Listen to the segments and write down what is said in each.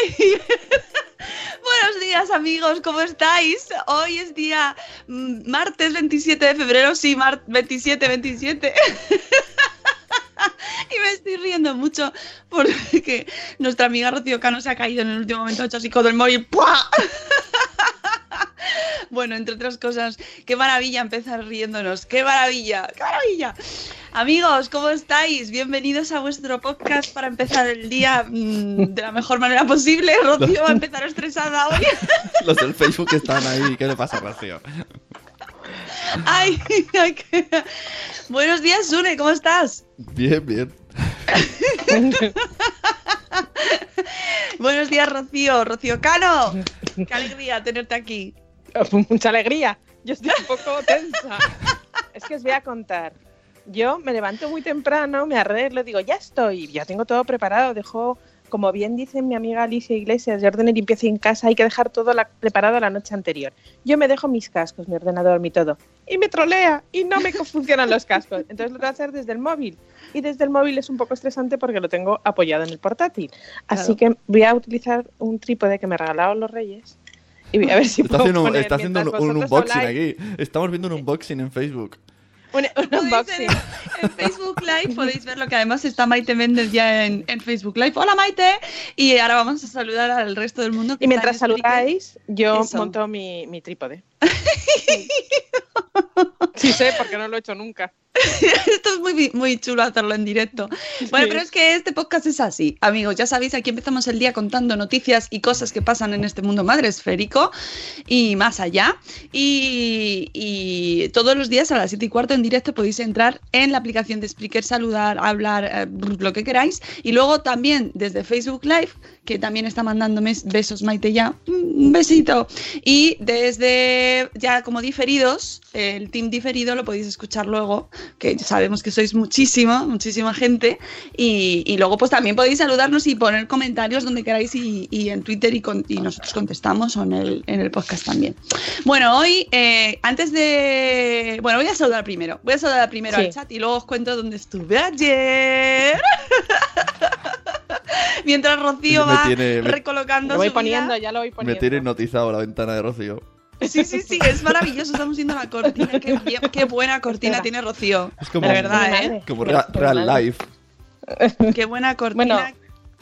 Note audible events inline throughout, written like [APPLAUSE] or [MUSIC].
[LAUGHS] Buenos días amigos, ¿cómo estáis? Hoy es día mm, martes 27 de febrero, sí, mar 27, 27. [LAUGHS] Y me estoy riendo mucho porque nuestra amiga Rocío Cano se ha caído en el último momento, hecho así con el móvil. ¡pua! Bueno, entre otras cosas, qué maravilla empezar riéndonos, qué maravilla, qué maravilla. Amigos, ¿cómo estáis? Bienvenidos a vuestro podcast para empezar el día mm, de la mejor manera posible. [LAUGHS] Rocío va a empezar estresada hoy. [LAUGHS] Los del Facebook están ahí. ¿Qué le pasa, Rocío? Ay, ay, qué- Buenos días, Sune, ¿cómo estás? Bien, bien. [LAUGHS] Buenos días, Rocío, Rocío Cano. Qué alegría tenerte aquí. [LAUGHS] Mucha alegría. Yo estoy un poco [LAUGHS] tensa. Es que os voy a contar. Yo me levanto muy temprano, me arreglo, digo, ya estoy, ya tengo todo preparado. Dejo, como bien dice mi amiga Alicia Iglesias, de orden y limpieza en casa, hay que dejar todo la- preparado la noche anterior. Yo me dejo mis cascos, mi ordenador, mi todo. Y me trolea y no me funcionan los cascos. Entonces lo tengo que hacer desde el móvil. Y desde el móvil es un poco estresante porque lo tengo apoyado en el portátil. Así que voy a utilizar un trípode que me regalaron los reyes. Y voy a ver si Está puedo haciendo, poner está haciendo un, unboxing habláis. aquí. Estamos viendo un unboxing en Facebook. Un, unboxing. En Facebook Live podéis ver lo que además está Maite Méndez ya en, en Facebook Live. Hola Maite. Y ahora vamos a saludar al resto del mundo. que Y mientras Spreaker. saludáis, yo Eso. monto mi, mi trípode. [LAUGHS] Sí sé, porque no lo he hecho nunca. [LAUGHS] Esto es muy, muy chulo hacerlo en directo. Bueno, Sí. pero es que este podcast es así, amigos. Ya sabéis, aquí empezamos el día contando noticias y cosas que pasan en este mundo madre esférico y más allá. Y, y todos los días a las 7 y cuarto en directo podéis entrar en la aplicación de Spreaker, saludar, hablar, eh, lo que queráis. Y luego también desde Facebook Live, que también está mandándome besos, Maite, ya. Un besito. Y desde ya como diferidos, el team diferido lo podéis escuchar luego, que sabemos que sois muchísimo, muchísima gente. Y, y luego pues también podéis saludarnos y poner comentarios donde queráis y, y en Twitter y, con- y nosotros contestamos o en el, en el podcast también. Bueno, hoy, eh, antes de... Bueno, voy a saludar primero. Voy a saludar primero Sí. al chat y luego os cuento dónde estuve ayer. [LAUGHS] Mientras Rocío Me va tiene- me- recolocando Lo voy su poniendo, vida. ya lo voy Me poniendo. tiene hipnotizado la ventana de Rocío. Sí, sí, sí, es maravilloso. Estamos viendo la cortina. Qué, bien- qué buena cortina tiene Rocío. Es como- verdad, ¿eh? Como real, life. Qué buena cortina. Bueno,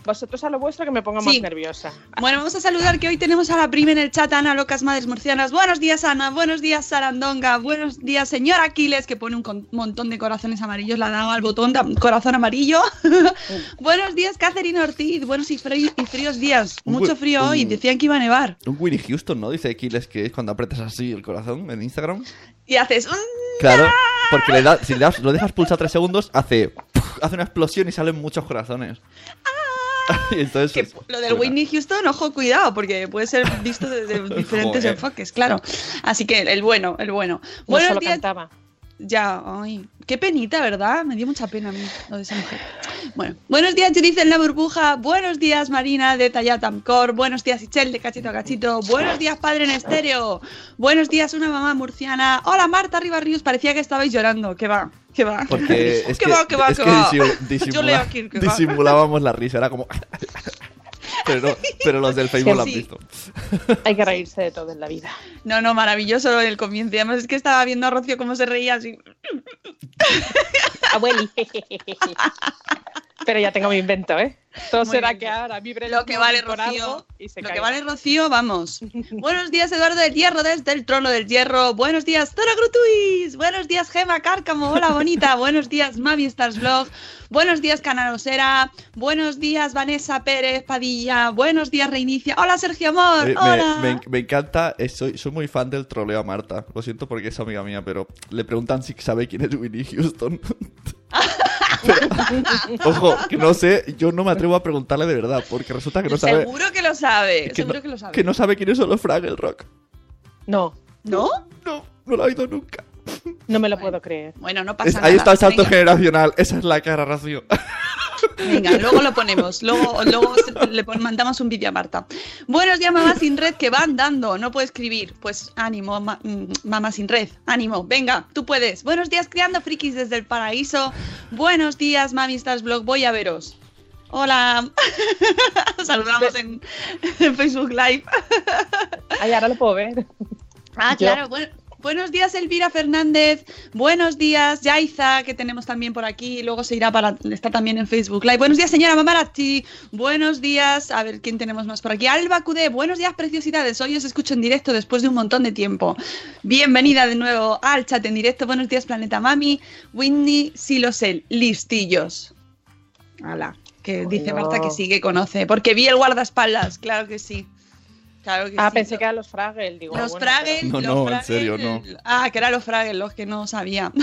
vosotros a lo vuestro que me pongo Sí. más nerviosa. vamos a saludar que hoy tenemos a la prima en el chat, Ana Locas Madres Murcianas. Buenos días, Ana. Buenos días, Sarandonga. Buenos días, señor Aquiles, que pone un montón de corazones amarillos. Le ha dado al botón de corazón amarillo. [LAUGHS] Buenos días, Catherine Ortiz. Buenos y, fríos días. Un Mucho frío hoy. Decían que iba a nevar. Un Winnie Houston, ¿no? Dice Aquiles que es cuando apretas así el corazón en Instagram. Y haces. "Mm". Claro, porque le da, si le das- lo dejas pulsar tres segundos, hace, hace una explosión y salen muchos corazones. Y [LAUGHS] entonces, Que pues, lo del. Whitney Houston, ojo, cuidado, porque puede ser visto desde [LAUGHS] diferentes enfoques, claro. Así que el bueno, el bueno. No Buenos días, cantaba. Ya, ay, qué penita, ¿verdad? Me dio mucha pena a mí lo de esa mujer. Bueno, buenos días, Judith en la burbuja. Buenos días, Marina de Tallatamcor. Buenos días, Ichel de Cachito a Cachito. Buenos días, padre en estéreo. Buenos días, una mamá murciana. Hola, Marta Ribarrius. Parecía que estabais llorando. ¿Qué va? ¿Qué va? Porque [LAUGHS] es ¿Qué que, va, qué va, es que va? disimula- Yo leo aquí, ¿qué va? disimulábamos la risa, era como... [LAUGHS] pero, no- pero los del Facebook lo han Sí. visto. Hay que reírse de todo en la vida. No, no, maravilloso el comienzo. Además es que estaba viendo a Rocío cómo se reía así. Abueli. [LAUGHS] Pero ya tengo mi invento, ¿eh? Todo Muy será bien. que ahora vibre Lo que vale Rocío, y se lo que vale Rocío, vamos. [LAUGHS] Buenos días Eduardo del Hierro desde el trono del Hierro. Buenos días Zora Grutuis. Buenos días Gema Cárcamo. Hola bonita. [LAUGHS] Buenos días Mavi Stars Vlog. Buenos días Canalosera. Buenos días Vanessa Pérez Padilla. Buenos días Reinicia. Hola Sergio Amor. Eh, Hola. me- me encanta, eh, soy, soy muy fan del troleo a Marta. Lo siento porque es amiga mía, pero le preguntan si sabe quién es Winnie Houston. [LAUGHS] Pero, [LAUGHS] ojo, que no sé, yo no me atrevo a preguntarle de verdad, porque resulta que no sabe, Seguro que lo sabe. que Seguro no, que lo sabe. que no sabe quiénes son los Fraggle Rock. No, ¿No? No, no lo ha oído nunca. no me lo puedo creer. Bueno, no pasa Es- nada. ahí está el salto Venga. generacional, esa es la cara, Rocío. Venga, luego lo ponemos. Luego, luego le mandamos un vídeo a Marta. Buenos días, mamá sin red, que va andando. No puede escribir. Pues ánimo, ma- mm, mamá sin red. Ánimo. Venga, tú puedes. Buenos días, criando frikis desde el paraíso. Buenos días, mami, estás blog. Voy a veros. Hola. [LAUGHS] Saludamos en, en Facebook Live. Ay, ahora lo puedo ver. Ah, Yo. claro. bueno, buenos días, Elvira Fernández. Buenos días, Yaiza, que tenemos también por aquí. Luego se irá para. Está también en Facebook Live. Buenos días, señora Mamarazzi. Buenos días. A ver quién tenemos más por aquí. Alba Cudé. Buenos días, preciosidades. Hoy os escucho en directo después de un montón de tiempo. Bienvenida de nuevo al chat en directo. Buenos días, Planeta Mami. Whitney Silosel. Listillos. Hala. Que dice. Marta que sí, que conoce. Porque vi el guardaespaldas. Claro que sí. Claro que Ah, sí. pensé que eran los Fraggle. Digo, Los bueno, Fraggle. No, los no, en serio, no. Ah, que eran los Fraggle, los que no sabía. [LAUGHS]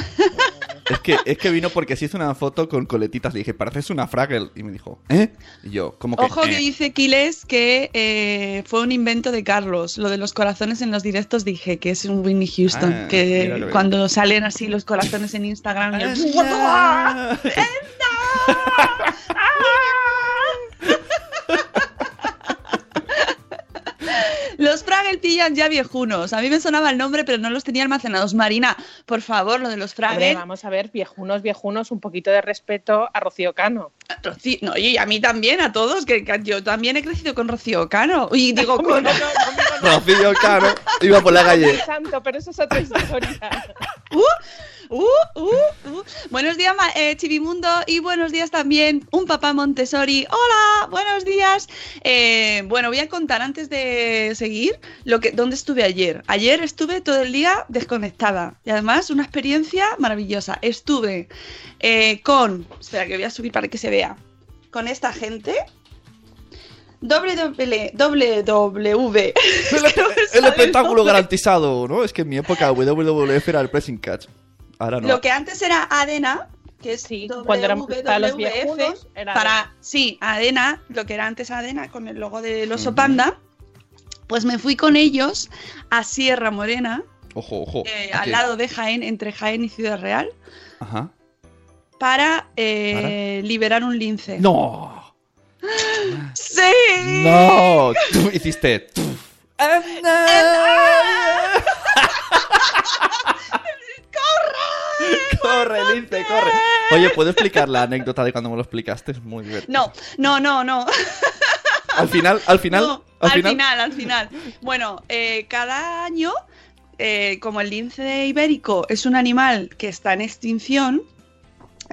Es que, es que vino porque se hizo una foto con coletitas. Le dije, pareces una Fraggle. Y me dijo, ¿eh? Y yo, como que. Ojo que eh. dice Kiles que eh, fue un invento de Carlos. Lo de los corazones en los directos dije que es un Whitney Houston. Ah, que cuando salen así los corazones en Instagram. y el- Ah. Los Fraggle pillan ya viejunos. A mí me sonaba el nombre, pero no los tenía almacenados. Marina, por favor, lo de los Fraggle. vamos a ver, viejunos, viejunos, un poquito de respeto a Rocío Cano. Rocío- no, y a mí también, a todos, que, que yo también he crecido con Rocío Cano. Y [LAUGHS] digo, con, Rocío Caro iba por la calle. Santo, pero eso es otra historia. [LAUGHS] Uh, uh, uh, uh. Buenos días, eh, Chivimundo, y buenos días también, un papá Montessori. Hola, buenos días. Eh, bueno, voy a contar antes de seguir lo que, dónde estuve ayer. Ayer estuve todo el día desconectada y además una experiencia maravillosa. Estuve eh, con, espera que voy a subir para que se vea, con esta gente. WW, WW. [LAUGHS] El espectáculo garantizado, ¿no? Es que en mi época WWF era el pressing catch. Ahora no. Lo que antes era Adena, que es Sí, cuando eran para los viejunos, era para Adena. sí, Adena, lo que era antes Adena con el logo del oso panda, pues me fui con ellos a Sierra Morena, Ojo, ojo. eh, ¿A al lado de Jaén, entre Jaén y Ciudad Real, Ajá. para, eh, liberar un lince. ¡No! ¡Sí! ¡No! Tú hiciste. [LAUGHS] [LAUGHS] [LAUGHS] ¡Corre, lince, corre! Oye, ¿puedo explicar la anécdota de cuando me lo explicaste? Es muy divertido. No, no, no, no. Al final, al final, No, al, al final. final, al final. Bueno, eh, cada año, eh, como el lince ibérico es un animal que está en extinción,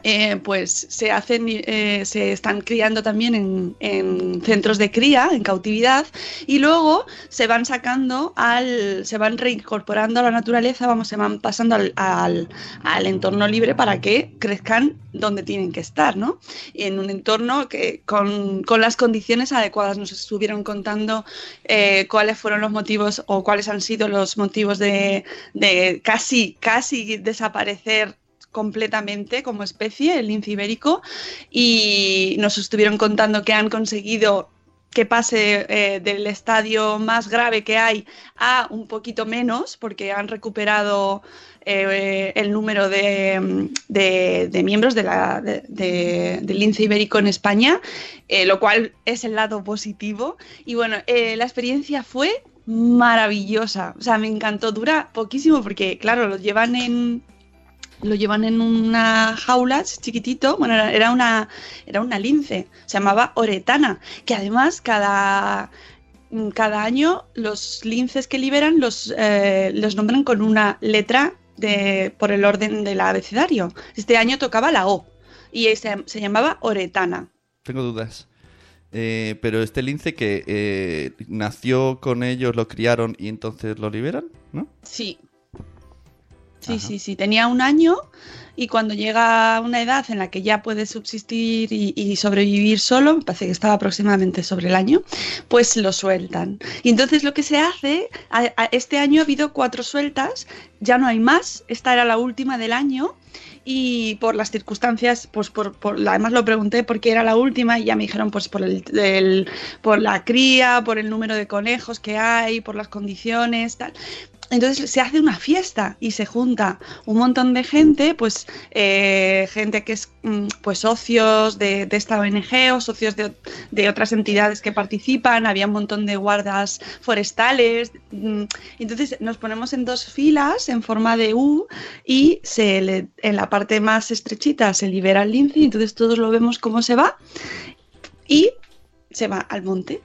eh, pues se hacen, eh, se están criando también en, en centros de cría, en cautividad, y luego se van sacando al, se van reincorporando a la naturaleza, vamos, se van pasando al, al- al entorno libre para que crezcan donde tienen que estar, ¿no? Y en un entorno que con, con las condiciones adecuadas nos estuvieron contando eh, cuáles fueron los motivos o cuáles han sido los motivos de, de casi, casi desaparecer completamente como especie, el lince ibérico, y nos estuvieron contando que han conseguido que pase eh, del estadio más grave que hay a un poquito menos, porque han recuperado eh, el número de, de- de miembros del lince ibérico en España, eh, lo cual es el lado positivo. Y bueno, la experiencia fue maravillosa, o sea, me encantó, dura poquísimo porque, claro, lo llevan en... Lo llevan en una jaula chiquitito, bueno, era- era una, era una lince, se llamaba Oretana, que además cada, mm, cada año los linces que liberan los, eh, los nombran con una letra de, por el orden del abecedario. Este año tocaba la O y se, se llamaba Oretana. Tengo dudas. Eh, pero este lince que eh, nació con ellos, lo criaron y entonces lo liberan, ¿no? Sí. Sí, sí, sí. Tenía un año y cuando llega a una edad en la que ya puede subsistir y, y sobrevivir solo, me parece que estaba aproximadamente sobre el año, pues lo sueltan. Y entonces lo que se hace, a- a- este año ha habido cuatro sueltas, ya no hay más, esta era la última del año. Y por las circunstancias, pues por, por- además lo pregunté porque era la última y ya me dijeron pues por el, el- por la cría, por el número de conejos que hay, por las condiciones, tal. Entonces se hace una fiesta y se junta un montón de gente, pues eh, gente que es mm, pues socios de, esta ONG o socios de, otras entidades que participan, había un montón de guardas forestales. mm, Entonces nos ponemos en dos filas en forma de U y en la parte más estrechita se libera el lince y entonces todos lo vemos cómo se va y se va al monte.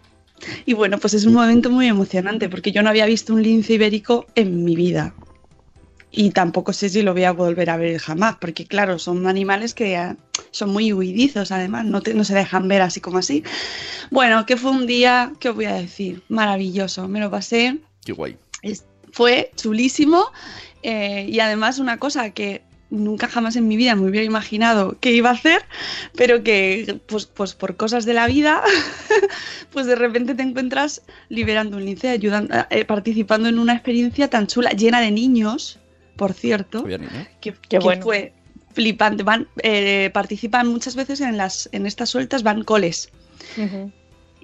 Y bueno, pues es un momento muy emocionante porque yo no había visto un lince ibérico en mi vida. Y tampoco sé si lo voy a volver a ver jamás, porque claro, son animales que eh, son muy huidizos además, no, te- no se dejan ver así como así. Bueno, que fue un día, ¿qué os voy a decir? Maravilloso, me lo pasé Qué guay. es- fue chulísimo eh, y además una cosa que nunca jamás en mi vida me hubiera imaginado que iba a hacer, pero que pues, pues por cosas de la vida, [LAUGHS] pues de repente te encuentras liberando un lince, ayudando, eh, participando en una experiencia tan chula, llena de niños, por cierto, niños. que, Qué que bueno. fue flipante. Van, eh, participan muchas veces en las en estas sueltas, van coles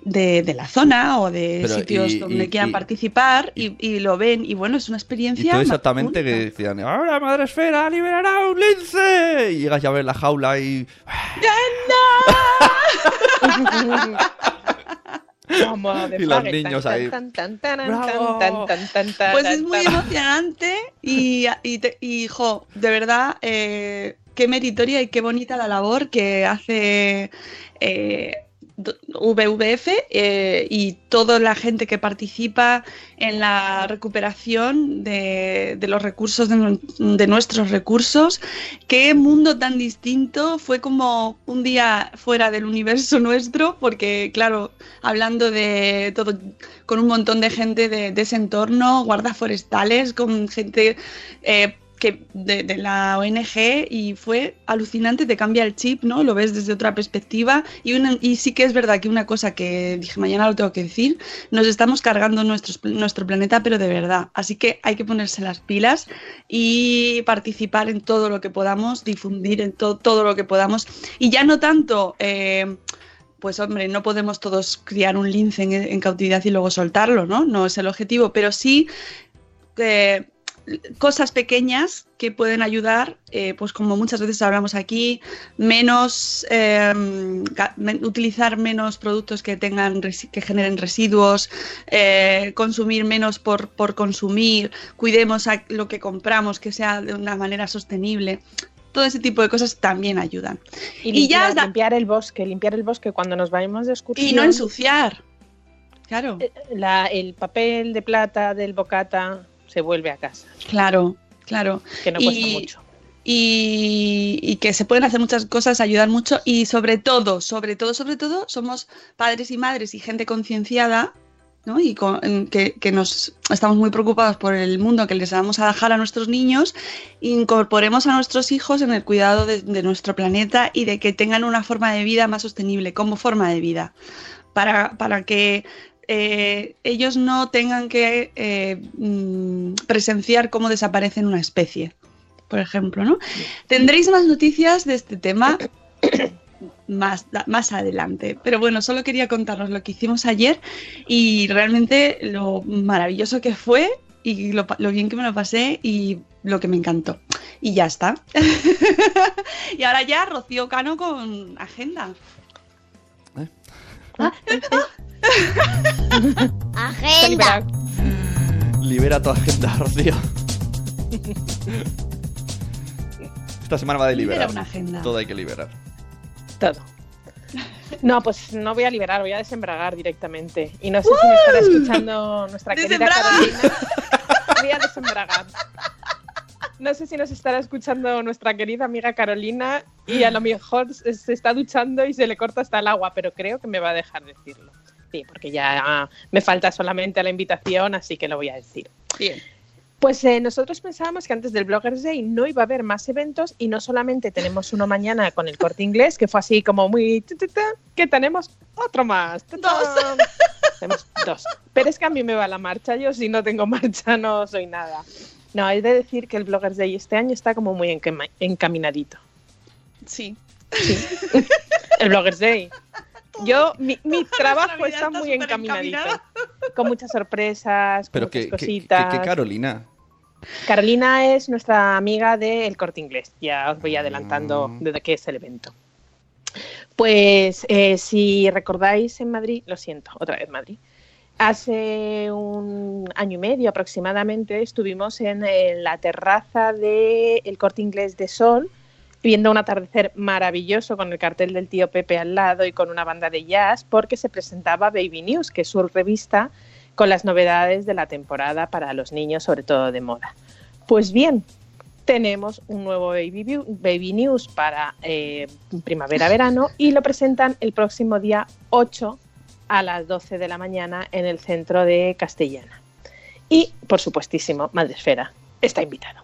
de, de la zona o de Pero, sitios y- donde y- quieran y- participar y, y lo ven. Y bueno, es una Y experiencia. tú exactamente única. que decían, ahora Madre Esfera liberará un lince. Y llegas ya a ver la jaula y... [LAUGHS] Y los niños ahí. Pues es muy emocionante y, y, te- y, jo, de verdad, eh, qué meritoria y qué bonita la labor que hace eh, WWF eh, y toda la gente que participa en la recuperación de, los recursos, de, nu- de nuestros recursos. Qué mundo tan distinto, fue como un día fuera del universo nuestro, porque claro, hablando de todo, con un montón de gente de, de ese entorno, guardas forestales, con gente eh, de, la ONG y fue alucinante, te cambia el chip, ¿no? Lo ves desde otra perspectiva y, sí que es verdad que una cosa que dije mañana lo tengo que decir, nos estamos cargando nuestro planeta, pero de verdad, así que hay que ponerse las pilas y participar en todo lo que podamos, difundir en to- todo lo que podamos y ya no tanto... eh, pues hombre, no podemos todos criar un lince en, en cautividad y luego soltarlo, ¿no? No es el objetivo, pero sí eh, cosas pequeñas que pueden ayudar, eh, pues como muchas veces hablamos aquí, menos eh, utilizar menos productos que tengan que generen residuos, eh, consumir menos por, por consumir, cuidemos a lo que compramos que sea de una manera sostenible. Todo ese tipo de cosas también ayudan. Y, Y ya limpiar, limpiar el bosque, limpiar el bosque cuando nos vayamos de excursión. Y no ensuciar. Claro. la- el papel de plata del bocata se vuelve a casa, Claro, claro. que no Y- cuesta mucho. y, y que se pueden hacer muchas cosas, ayudar mucho y sobre todo, sobre todo, sobre todo, somos padres y madres y gente concienciada, ¿no? Y con- que, que nos estamos muy preocupados por el mundo que les vamos a dejar a nuestros niños, incorporemos a nuestros hijos en el cuidado de, de nuestro planeta y de que tengan una forma de vida más sostenible, como forma de vida, para, para que eh, ellos no tengan que eh, mm, presenciar cómo desaparece una especie por ejemplo, ¿no? Tendréis más noticias de este tema [COUGHS] más, más adelante. Pero bueno, solo quería contaros lo que hicimos ayer y realmente lo maravilloso que fue y lo, lo bien que me lo pasé y lo que me encantó. Y ya está. [LAUGHS] y ahora ya Rocío Cano con agenda. Agenda. Libera tu agenda, Rocío. Esta semana va de Libera liberar. una agenda. Todo hay que liberar. Todo. No, pues no voy a liberar, voy a desembragar directamente. Y no sé si me estará escuchando nuestra querida. Carolina. Voy a desembragar. No sé si nos estará escuchando nuestra querida amiga Carolina y a lo mejor se está duchando y se le corta hasta el agua, pero creo que me va a dejar decirlo. Sí, porque ya me falta solamente la invitación, así que lo voy a decir. Bien. Pues eh, nosotros pensábamos que antes del Bloggers Day no iba a haber más eventos y no solamente tenemos uno mañana con el corte inglés, que fue así como muy... que tenemos otro más. tu. Tenemos dos. Pero es que a mí me va la marcha, yo si no tengo marcha no soy nada. No, hay de decir que el Bloggers Day este año está como muy encaminadito. Sí. El Bloggers Day. Yo, mi, mi trabajo está está muy encaminadito. encaminada. Con muchas sorpresas, con Pero muchas que, que, que, cositas. que Carolina. Carolina es nuestra amiga del Corte Inglés. Ya os voy adelantando Ah. de qué es el evento. Pues eh, si recordáis en Madrid, lo siento, otra vez Madrid. Hace un año y medio aproximadamente estuvimos en, la terraza del Corte Inglés de Sol viendo un atardecer maravilloso con el cartel del tío Pepe al lado y con una banda de jazz porque se presentaba Baby News, que es su revista con las novedades de la temporada para los niños, sobre todo de moda. Pues bien, tenemos un nuevo Baby, News para eh, primavera-verano y lo presentan el próximo día 8 a las 12 de la mañana en el centro de Castellana. Y, por supuestísimo, Madresfera está invitado.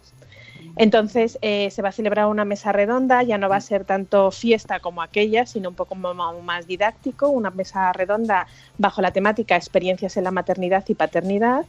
Entonces eh, se va a celebrar una mesa redonda, ya no va a ser tanto fiesta como aquella, sino un poco más didáctico, una mesa redonda bajo la temática experiencias en la maternidad y paternidad.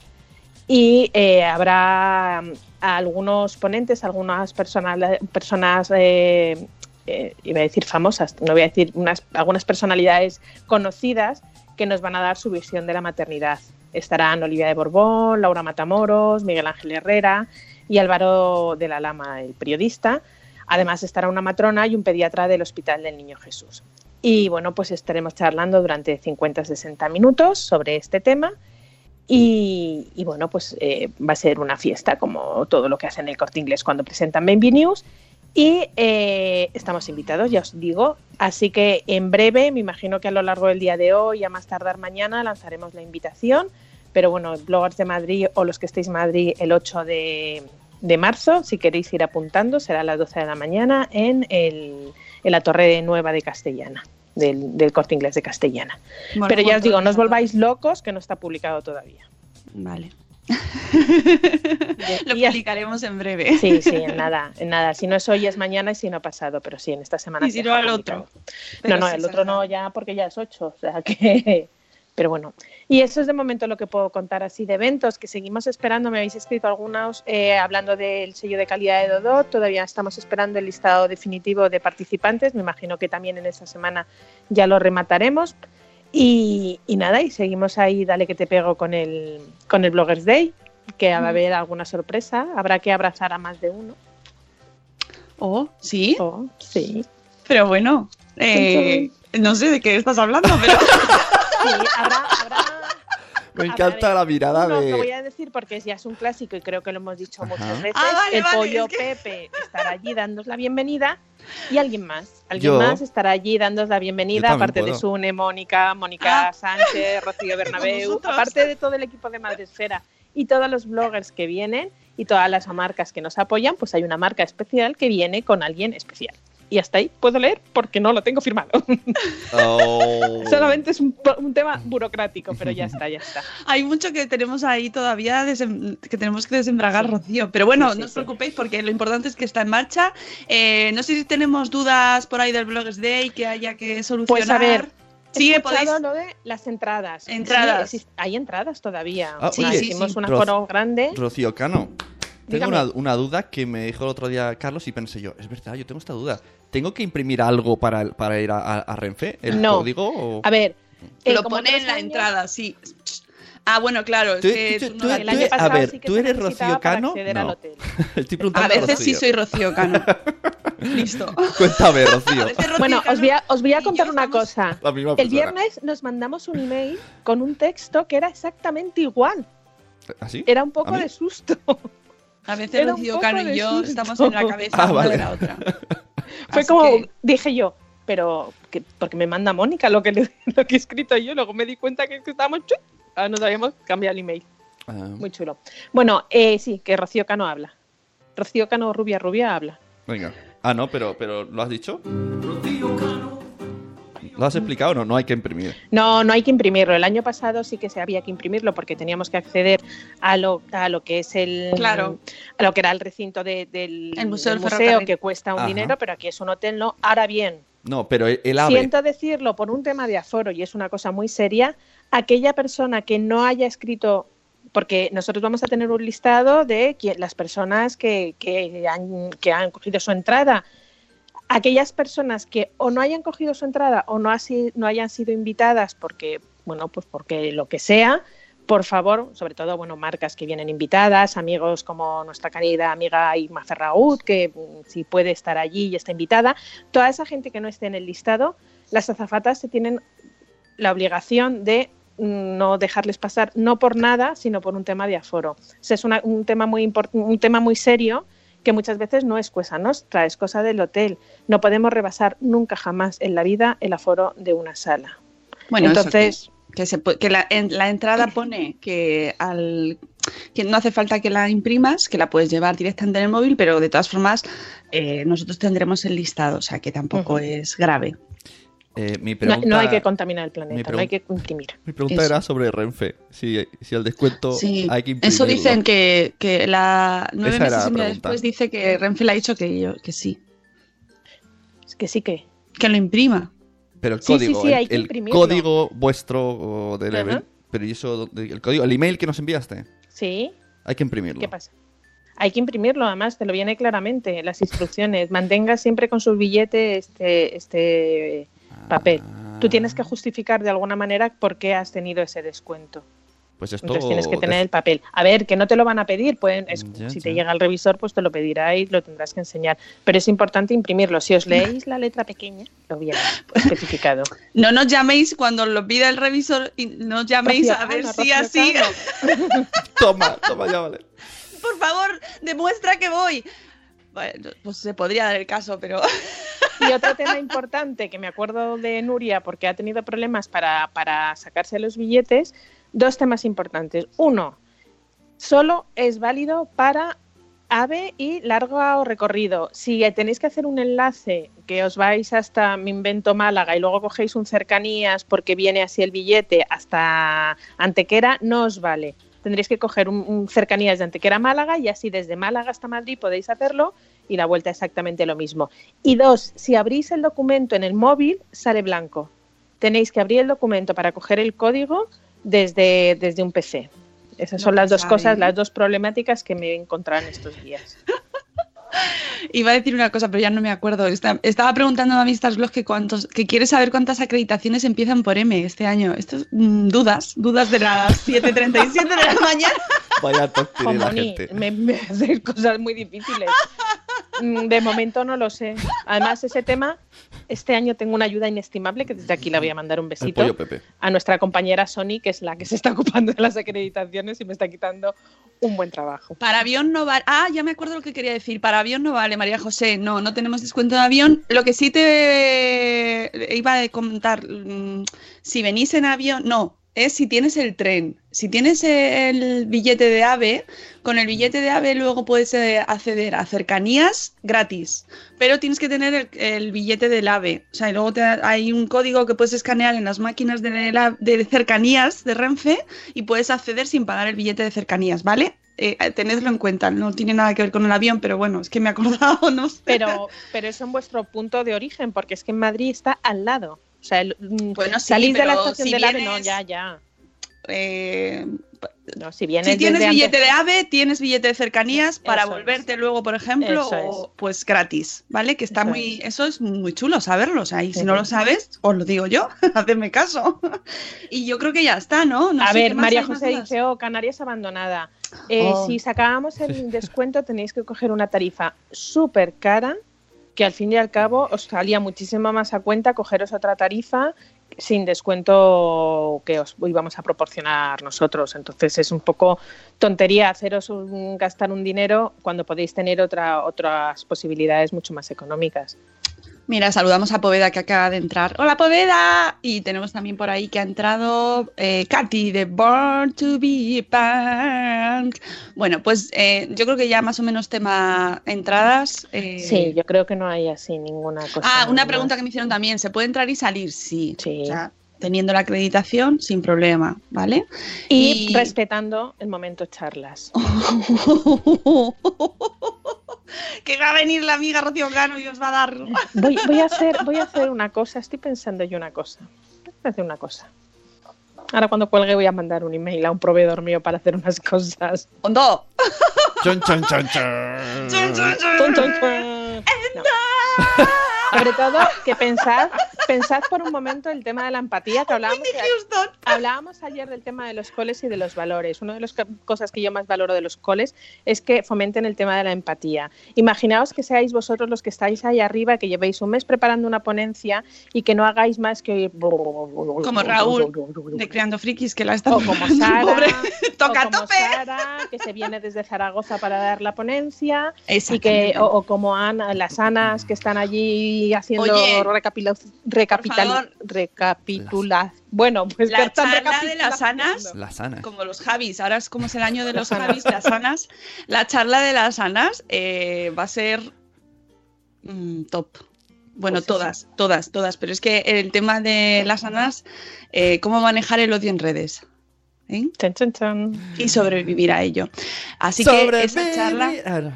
Y eh, habrá mm, algunos ponentes, algunas personal- personas, eh, eh, iba a decir famosas, no voy a decir unas, algunas personalidades conocidas que nos van a dar su visión de la maternidad. Estarán Olivia de Borbón, Laura Matamoros, Miguel Ángel Herrera y Álvaro de la Lama, el periodista. Además estará una matrona y un pediatra del Hospital del Niño Jesús. Y bueno, pues estaremos charlando durante 50-60 minutos sobre este tema. Y, bueno, pues eh, va a ser una fiesta como todo lo que hacen en el corte inglés cuando presentan Baby News. Y eh, estamos invitados, ya os digo. Así que en breve, me imagino que a lo largo del día de hoy, a más tardar mañana, lanzaremos la invitación. Pero bueno, bloggers de Madrid o los que estéis en Madrid el 8 de, de marzo, si queréis ir apuntando, será a las 12 de la mañana en, el, en la Torre Nueva de Castellana, del, del corte inglés de Castellana. Bueno, Pero ya os digo, no os volváis locos, que no está publicado todavía. Vale. [LAUGHS] Lo publicaremos en breve. Sí, sí, en nada, en nada. Si no es hoy, es mañana y si no ha pasado, pero sí, en esta semana. Y si no, al publicado. otro. No, Pero no, sí, el otro no ya porque ya es 8, o sea que... Pero bueno, y eso es de momento lo que puedo contar así de eventos, que seguimos esperando, me habéis escrito algunos eh, hablando del sello de calidad de Dodot, todavía estamos esperando el listado definitivo de participantes, me imagino que también en esta semana ya lo remataremos. Y, y nada, y seguimos ahí, dale que te pego con el, con el Bloggers Day, que va a haber alguna sorpresa, habrá que abrazar a más de uno. Oh, sí. Oh, sí. Pero bueno, eh, no sé de qué estás hablando, pero [LAUGHS] Sí, habrá, habrá, Me encanta la mirada uno que voy de. a decir porque ya es un clásico y creo que lo hemos dicho muchas veces. Ah, vale, el vale, pollo es que- Pepe estará allí dándos la bienvenida y alguien más. Alguien Yo. más estará allí dándos la bienvenida, aparte de. Sune, Mónica, Mónica Ah. Sánchez, Rocío Bernabeu, aparte de todo el equipo de Madresfera y todos los bloggers que vienen y todas las marcas que nos apoyan, pues hay una marca especial que viene con alguien especial. Y hasta ahí puedo leer porque no lo tengo firmado. [LAUGHS] Oh. Solamente es un, un tema burocrático, pero ya está, ya está. [LAUGHS] hay mucho que tenemos ahí todavía que tenemos que desembragar, Rocío. Pero bueno, Sí, sí, no os sí. preocupéis porque lo importante es que está en marcha. Eh, no sé si tenemos dudas por ahí del Bloggers Day que haya que solucionar. Pues a ver, Sí, podéis. lo de las entradas. Entradas. Sí, hay entradas todavía. Ah, Sí, oye, hicimos sí. un Ro- aforo grande. Rocío Cano, Tengo una, una duda que me dijo el otro día Carlos y pensé yo, es verdad, yo tengo esta duda. ¿Tengo que imprimir algo para, para ir a, a- a Renfe? ¿El No. código? o- A ver, eh, lo pone en la años- entrada, sí. Ah, bueno, claro, es Tú- que tú- tú El año a ver, sí que ¿tú eres Rocío Cano? No. [LAUGHS] Estoy A veces sí Rocío. soy Rocío Cano. [LAUGHS] Listo. Cuéntame, Rocío. Bueno, os voy a, os voy a contar una cosa. La misma El viernes nos mandamos un email con un texto que era exactamente igual. ¿Así? Era un poco de susto. A veces Rocío Cano y yo susto. estamos en la cabeza Ah, una vale. de la otra. [LAUGHS] Fue Así como, que- dije yo, pero que- porque me manda Mónica lo que, le- [LAUGHS] lo que he escrito yo. Luego me di cuenta que, que estábamos chut, ah, nos habíamos cambiado el email. Ah, Muy chulo. Bueno, eh, sí, que Rocío Cano habla. Rocío Cano Rubia Rubia habla. venga. Ah, no, pero, pero ¿lo has dicho? ¿Lo has explicado o no? No hay que imprimir. No, no hay que imprimirlo. El año pasado sí que se había que imprimirlo porque teníamos que acceder a lo, a lo que es el Claro. a lo que era el recinto de- del, El Museo del Ferrocarril. que cuesta un Ajá. dinero, pero aquí es un hotel, no. Ahora bien, No, pero el, AVE. siento decirlo por un tema de aforo y es una cosa muy seria, aquella persona que no haya escrito porque nosotros vamos a tener un listado de las personas que, que han, que han cogido su entrada. Aquellas personas que o no hayan cogido su entrada o no, no hayan sido invitadas porque, bueno, pues porque lo que sea, por favor, sobre todo, bueno, marcas que vienen invitadas, amigos como nuestra querida amiga Irma Ferragut, que mm, si puede estar allí y está invitada, toda esa gente que no esté en el listado, las azafatas se tienen la obligación de mm, no dejarles pasar, no por nada, sino por un tema de aforo. O es una- un, tema muy un tema muy serio que muchas veces no es cosa nuestra, es cosa del hotel. No podemos rebasar nunca jamás en la vida el aforo de una sala. Bueno, Entonces, que, que se que la, en la entrada pone que al que no hace falta que la imprimas, que la puedes llevar directamente en el móvil, pero de todas formas eh, nosotros tendremos el listado, o sea que tampoco es grave. Eh, mi no, pregunta, no hay que contaminar el planeta, no hay que imprimir. mi pregunta Eso. era sobre Renfe. Si, si el descuento Sí, hay que imprimirlo. eso dicen que, que la nueve Esa meses y medio después dice que Renfe le ha dicho que, yo- que sí, Es que sí que. que lo imprima. Pero el Sí, sí, código, sí, el- hay que el, código vuestro o del evento. Pero ¿y eso? El código, el email que nos enviaste. Sí, Hay que imprimirlo. ¿qué pasa? Hay que imprimirlo, además, te lo viene claramente, las instrucciones. Mantenga siempre con su billete este, este papel. Tú tienes que justificar de alguna manera por qué has tenido ese descuento. Pues esto. Entonces tienes que tener el papel. A ver, que no te lo van a pedir, pueden, es- Ya, si ya. te llega el revisor, pues te lo pedirá y lo tendrás que enseñar. Pero es importante imprimirlo. Si os leéis la letra pequeña, lo viene [LAUGHS] especificado. No nos llaméis cuando lo pida el revisor y nos llaméis a ver si Rocío así. [LAUGHS] [LAUGHS] Toma, toma, ya vale. por favor, demuestra que voy. Pues se podría dar el caso, pero Y otro tema importante que me acuerdo de Nuria porque ha tenido problemas para, para sacarse los billetes, dos temas importantes. Uno, solo es válido para AVE y largo recorrido. Si tenéis que hacer un enlace que os vais hasta, me invento Málaga, y luego cogéis un cercanías porque viene así el billete hasta Antequera, no os vale. Tendréis que coger un, un cercanías de Antequera a Málaga y así desde Málaga hasta Madrid podéis hacerlo y la vuelta exactamente lo mismo. Y dos, si abrís el documento en el móvil, sale blanco. Tenéis que abrir el documento para coger el código desde, desde un PC. Esas No son las dos cosas, las dos problemáticas que me he encontrado en estos días. [LAUGHS] [LAUGHS] iba a decir una cosa, pero ya no me acuerdo. Está- Estaba preguntando a Vistas Blog que cuántos, que quiere saber cuántas acreditaciones empiezan por M este año. Esto es, mm, dudas, dudas de las 7.37 de la mañana. Vaya tiene la gente. me, me hacen cosas muy difíciles. Mm, De momento no lo sé. Además, ese tema, este año tengo una ayuda inestimable que desde aquí le voy a mandar un besito pollo Pepe. a nuestra compañera Sony, que es la que se está ocupando de las acreditaciones y me está quitando un buen trabajo. Para avión no vale. Ah, ya me acuerdo lo que quería decir. Para avión no vale, María José. No, no tenemos descuento de avión. Lo que sí te iba a comentar, mm, si venís en avión, no, es si tienes el tren. Si tienes el billete de AVE, con el billete de AVE luego puedes eh, acceder a cercanías gratis. Pero tienes que tener el, billete del AVE. O sea, luego te- hay un código que puedes escanear en las máquinas de, de cercanías de Renfe y puedes acceder sin pagar el billete de cercanías, ¿vale? Eh, tenedlo en cuenta, no tiene nada que ver con el avión, pero bueno, es que me he acordado, [LAUGHS] no sé. Pero, pero eso en vuestro punto de origen, porque es que en Madrid está al lado. O sea, el- mm, Bueno, sí, salís de la estación si del AVE, no, ya, ya. Eh, No, si vienes Si tienes billete antes- de AVE, tienes billete de cercanías para Eso es. volverte luego, por ejemplo, o, pues gratis, ¿vale? Que está Eso muy, eso es muy chulo saberlo, o sea, y si no lo sabes, os lo digo yo, [LAUGHS] hacedme caso. y yo creo que ya está, ¿no? No a sé, ver, ¿qué más María José dice, oh, Canarias abandonada. Eh, Oh. Si sacábamos el descuento tenéis que coger una tarifa súper cara, que al fin y al cabo os salía muchísimo más a cuenta cogeros otra tarifa sin descuento que os íbamos a proporcionar nosotros. Entonces es un poco tontería haceros un- gastar un dinero cuando podéis tener otra, otras posibilidades mucho más económicas. Mira, saludamos a Poveda que acaba de entrar. ¡Hola, Poveda! Y tenemos también por ahí que ha entrado eh, Katy de Born to be Punk. Bueno, pues eh, yo creo que ya más o menos tema entradas. eh, Sí, yo creo que no hay así ninguna cosa. Ah, una más. pregunta que me hicieron también. ¿Se puede entrar y salir? Sí. Sí. O sea, teniendo la acreditación, sin problema, ¿vale? Y, respetando el momento charlas. [LAUGHS] [LAUGHS] que va a venir la amiga Rocío Cano y os va a dar. Voy, voy a hacer, voy a hacer [LAUGHS] una cosa, estoy pensando yo una cosa. Voy a hacer una cosa. Ahora cuando cuelgue voy a mandar un email a un proveedor mío para hacer unas cosas. ¡Hondo! Chon, chon, chon, chon. Chun, chun, chun. No. Sobre todo que pensad, pensad por un momento el tema de la empatía que hablábamos, hablábamos ayer del tema de los coles y de los valores. Una de las co- cosas que yo más valoro de los coles es que fomenten el tema de la empatía. Imaginaos que seáis vosotros los que estáis ahí arriba, que llevéis un mes preparando una ponencia y que no hagáis más que oír Como Raúl de Creando Frikis, que la está o como Sara, [LAUGHS] Pobre, o toca como tope. Sara, que se viene desde Zaragoza para dar la ponencia, y que, o, o como Ana, las Anas que están allí haciendo Oye, recapitula, recapitula, favor. recapitula- bueno, pues La charla de las sanas. como los Javis, ahora es como es el año de los. Javis, las Anas. La charla de las Anas eh, va a ser mm, top. Bueno, Pues todas, todas, todas. Pero es que el tema de las Anas, eh, cómo manejar el odio en redes. ¿eh? Y sobrevivir a ello. Así que esa charla. [LAUGHS]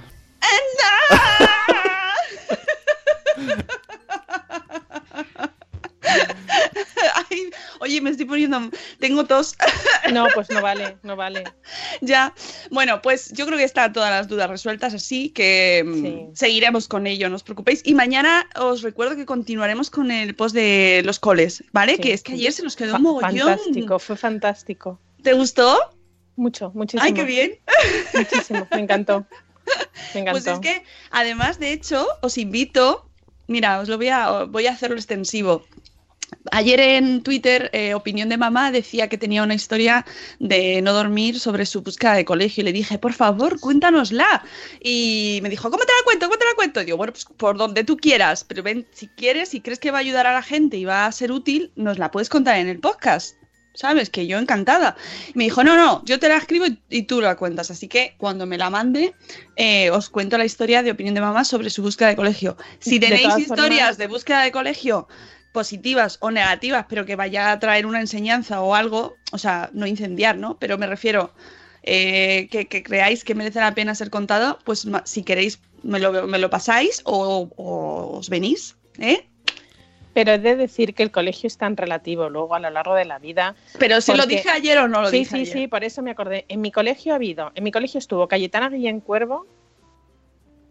[LAUGHS] Ay, oye, me estoy poniendo. Tengo tos. No, pues no vale, no vale. [LAUGHS] ya. Bueno, pues yo creo que están todas las dudas resueltas, así que mm, Sí. seguiremos con ello, no os preocupéis. Y mañana os recuerdo que continuaremos con el post de los coles, ¿vale? Sí. que es que ayer se nos quedó Fa- un mogollón. Fantástico, fue fantástico. ¿Te gustó? Mucho, muchísimo. Ay, qué bien. [LAUGHS] Muchísimo, me encantó. Me encantó. Pues es que, además, de hecho, os invito. Mira, os lo voy a, voy a hacerlo extensivo. Ayer en Twitter, eh, Opinión de Mamá decía que tenía una historia de no dormir sobre su búsqueda de colegio y le dije, por favor, cuéntanosla. Y me dijo, ¿cómo te la cuento? ¿Cómo te la cuento? Y digo, bueno, pues por donde tú quieras, pero ven, si quieres, si crees que va a ayudar a la gente y va a ser útil, nos la puedes contar en el podcast. ¿Sabes? Que yo encantada. Y me dijo, no, no, yo te la escribo y, y tú la cuentas. Así que cuando me la mande, eh, os cuento la historia de opinión de mamá sobre su búsqueda de colegio. Si tenéis historias formas- de búsqueda de colegio positivas o negativas, pero que vaya a traer una enseñanza o algo, o sea, no incendiar, ¿no? Pero me refiero eh, que, que creáis que merece la pena ser contado, pues si queréis me lo, me lo pasáis o, o os venís, ¿eh? Pero he de decir que el colegio es tan relativo luego a lo largo de la vida. Pero se lo dije ayer o no lo sí, dije sí, ayer. sí, por eso me acordé. En mi colegio ha habido, en mi colegio estuvo Cayetana Guillén Cuervo,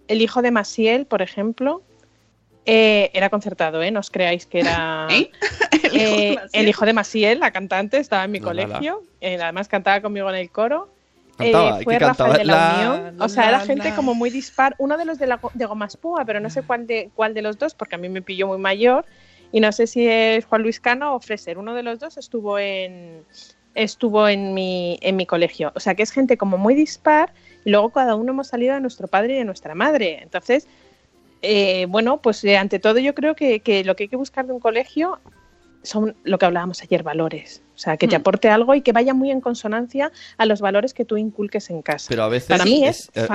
el hijo de Masiel, por ejemplo, eh, era concertado, ¿eh? No os creáis que era... [LAUGHS] ¿Eh? El hijo de Eh, Maciel. el hijo de Masiel, la cantante, estaba en mi La, la, la. colegio. eh, además cantaba conmigo en el coro. Cantaba, Eh, ¿y fue Rafael cantaba? de la, La, Unión. la, o sea, era la, gente la. como muy dispar. Uno de los de, la, de Goma Espuma, pero no sé cuál de, cuál de los dos, porque a mí me pilló muy mayor. Y no sé si es Juan Luis Cano o Freser. Uno de los dos estuvo en estuvo en mi, en mi colegio. O sea, que es gente como muy dispar y luego cada uno hemos salido de nuestro padre y de nuestra madre. Entonces, eh, bueno, pues eh, ante todo yo creo que, que lo que hay que buscar de un colegio son lo que hablábamos ayer, valores. O sea, que te Mm. aporte algo y que vaya muy en consonancia a los valores que tú inculques en casa. Pero a veces Para mí es, es,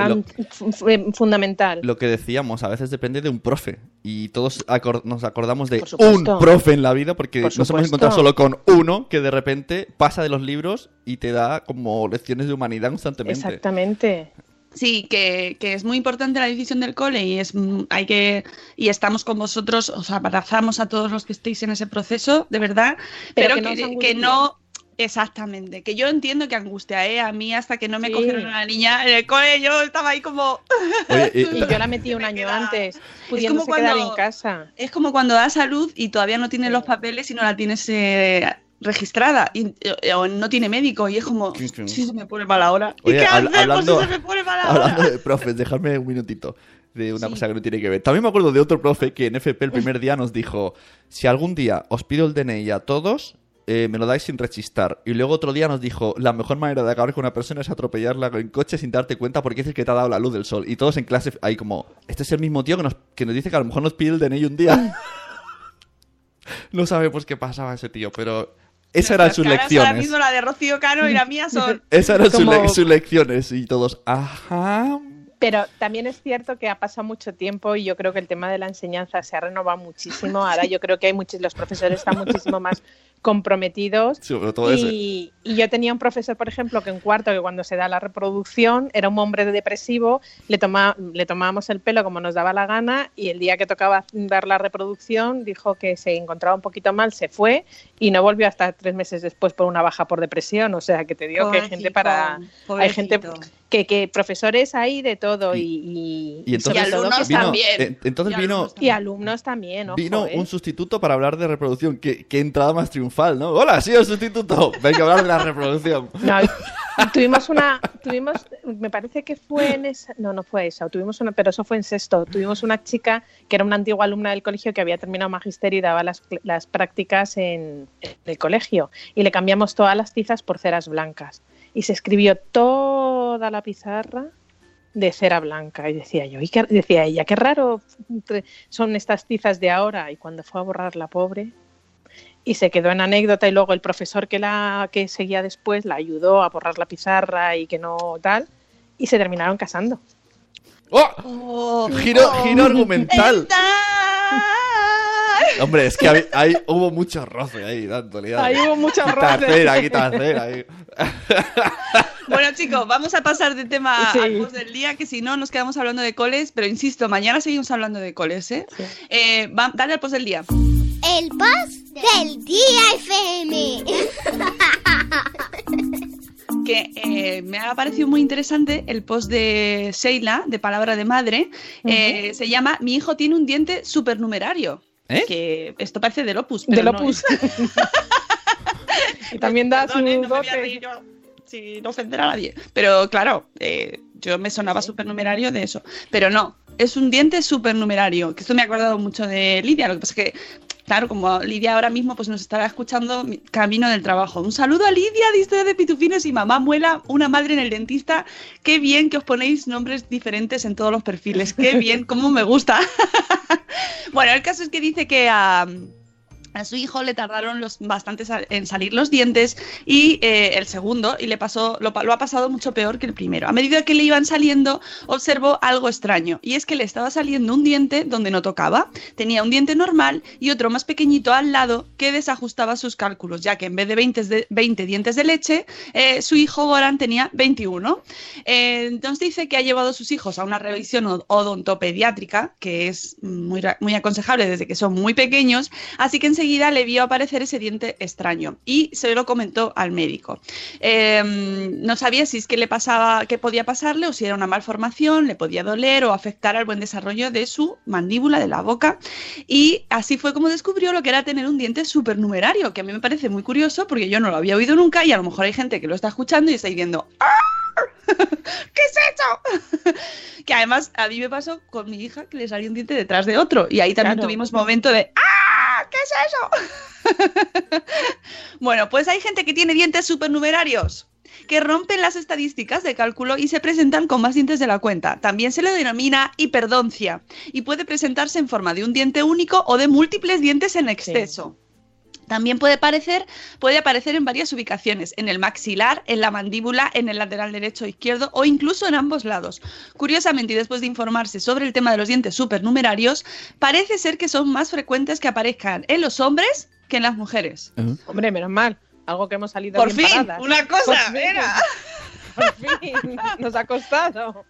eh, fundamental. Lo que decíamos, a veces depende de un profe. Y todos acor- nos acordamos de un profe en la vida, porque Por nos hemos encontrado solo con uno que de repente pasa de los libros y te da como lecciones de humanidad constantemente. Exactamente. Sí, que, que es muy importante la decisión del cole y es mm, hay que y estamos con vosotros, os abrazamos a todos los que estéis en ese proceso, de verdad, pero, Pero que no os que, angustie. que no Exactamente, que yo entiendo que angustia, ¿eh? A mí hasta que no me Sí. cogieron una niña en el cole, yo estaba ahí como... Oye, y- [LAUGHS] Y yo la metí un año antes, pudiéndose como quedar cuando- en casa. Es como cuando das a luz y todavía no tienes los papeles y no la tienes eh, registrada y, eh, o no tiene médico y es como, si se me pone mal ahora. ¿Y Oye, qué habla- hacemos hablando- si se me pone mal ahora? [LAUGHS] Hablando de profes, dejadme un minutito de una cosa que no tiene que ver. También me acuerdo de otro profe que en FP el primer día nos dijo, si algún día os pido el DNI a todos, eh, me lo dais sin rechistar. Y luego otro día nos dijo, la mejor manera de acabar con una persona es atropellarla en coche sin darte cuenta porque es el que te ha dado la luz del sol. Y todos en clase ahí como, este es el mismo tío que nos, que nos dice que a lo mejor nos pide el DNI un día. [LAUGHS] no sabemos qué pasaba ese tío, pero esas eran sus lecciones. Ahora mismo la de Rocío Cano y la mía son... Esas eran sus, Como- le- sus lecciones y todos, ajá. Pero también es cierto que ha pasado mucho tiempo y yo creo que el tema de la enseñanza se ha renovado muchísimo. Ahora yo creo que hay muchos, los profesores están muchísimo más comprometidos. Sobre todo ese. Y, y yo tenía un profesor, por ejemplo, que en cuarto, que cuando se da la reproducción, era un hombre depresivo, le, toma, le tomábamos el pelo como nos daba la gana y el día que tocaba dar la reproducción dijo que se encontraba un poquito mal, se fue y no volvió hasta tres meses después por una baja por depresión. O sea, que te digo que hay gente Pobrecito, para... Hay gente. Que, que profesores hay de todo y, y, Y entonces alumnos vino, también. entonces Y vino, alumnos y alumnos también, ojo, vino ¿eh? un sustituto para hablar de reproducción. Qué, qué entrada más triunfal, ¿no? Hola, sí, el sustituto. Venga a hablar de la reproducción. [LAUGHS] No, tuvimos una, tuvimos, me parece que fue en esa, no, no fue esa, tuvimos una, pero eso fue en sexto. Tuvimos una chica que era una antigua alumna del colegio que había terminado magisterio y daba las, las prácticas en, en el colegio y le cambiamos todas las tizas por ceras blancas y se escribió toda la pizarra de cera blanca y decía yo, y qué- decía ella, qué raro son estas tizas de ahora y cuando fue a borrar la pobre y se quedó en anécdota y luego el profesor que la que seguía después la ayudó a borrar la pizarra y que no tal y se terminaron casando. ¡Oh! Oh, Giro, giro argumental. Está- Hombre, es que hay, hay- hubo mucho roce ahí, dándole. Ahí hubo mucho Quita roce. cera, quita cera. ahí. [LAUGHS] Bueno, chicos, vamos a pasar de tema Sí. al post del día, que si no nos quedamos hablando de coles, pero insisto, mañana seguimos hablando de coles, ¿eh? Sí. eh va- dale al post del día. El post del día FM. [LAUGHS] que eh, me ha parecido muy interesante el post de Sheila, de Palabra de Madre. eh, se llama Mi hijo tiene un diente supernumerario. ¿Eh? Que esto parece del Opus. Del pero no Opus. es. y [LAUGHS] también da su Perdón, eh, no me voy a dote. reír yo, sin ofender a nadie. Pero claro, eh, yo me sonaba supernumerario de eso. Pero no, es un diente supernumerario. Que esto me ha acordado mucho de Lidia. Lo que pasa es que, claro, como Lidia ahora mismo pues nos estará escuchando mi- camino del trabajo. Un saludo a Lidia de Historia de Pitufines y mamá Muela, una madre en el dentista. Qué bien que os ponéis nombres diferentes en todos los perfiles. Qué bien, cómo me gusta. [LAUGHS] bueno, el caso es que dice que a. A su hijo le tardaron los, bastante en salir los dientes y eh, el segundo, y le pasó, lo, ha pasado mucho peor que el primero. A medida que le iban saliendo, observó algo extraño, y es que le estaba saliendo un diente donde no tocaba. Tenía un diente normal y otro más pequeñito al lado que desajustaba sus cálculos, ya que en vez de 20, de- 20 dientes de leche, eh, su hijo Goran tenía 21. Eh, entonces dice que ha llevado a sus hijos a una revisión od- odontopediátrica, que es muy, muy aconsejable desde que son muy pequeños, así que enseguida le vio aparecer ese diente extraño y se lo comentó al médico. Eh, no sabía si es que le pasaba, qué podía pasarle o si era una malformación, le podía doler o afectar al buen desarrollo de su mandíbula, de la boca. Y así fue como descubrió lo que era tener un diente supernumerario, que a mí me parece muy curioso porque yo no lo había oído nunca y a lo mejor hay gente que lo está escuchando y está diciendo "¡Arr! [LAUGHS] ¿Qué es eso? [LAUGHS] que además a mí me pasó con mi hija que le salió un diente detrás de otro y ahí también Claro. tuvimos momento de ¡Ah! ¿Qué es eso? [LAUGHS] bueno, pues hay gente que tiene dientes supernumerarios que rompen las estadísticas de cálculo y se presentan con más dientes de la cuenta. También se le denomina hiperdoncia y puede presentarse en forma de un diente único o de múltiples dientes en exceso. También puede, parecer, puede aparecer en varias ubicaciones, en el maxilar, en la mandíbula, en el lateral derecho o izquierdo o incluso en ambos lados. Curiosamente, y después de informarse sobre el tema de los dientes supernumerarios, parece ser que son más frecuentes que aparezcan en los hombres que en las mujeres. Hombre, menos mal. Algo que hemos salido Por bien fin, paradas. una cosa, Por fin. era. [LAUGHS] Por fin, nos ha costado.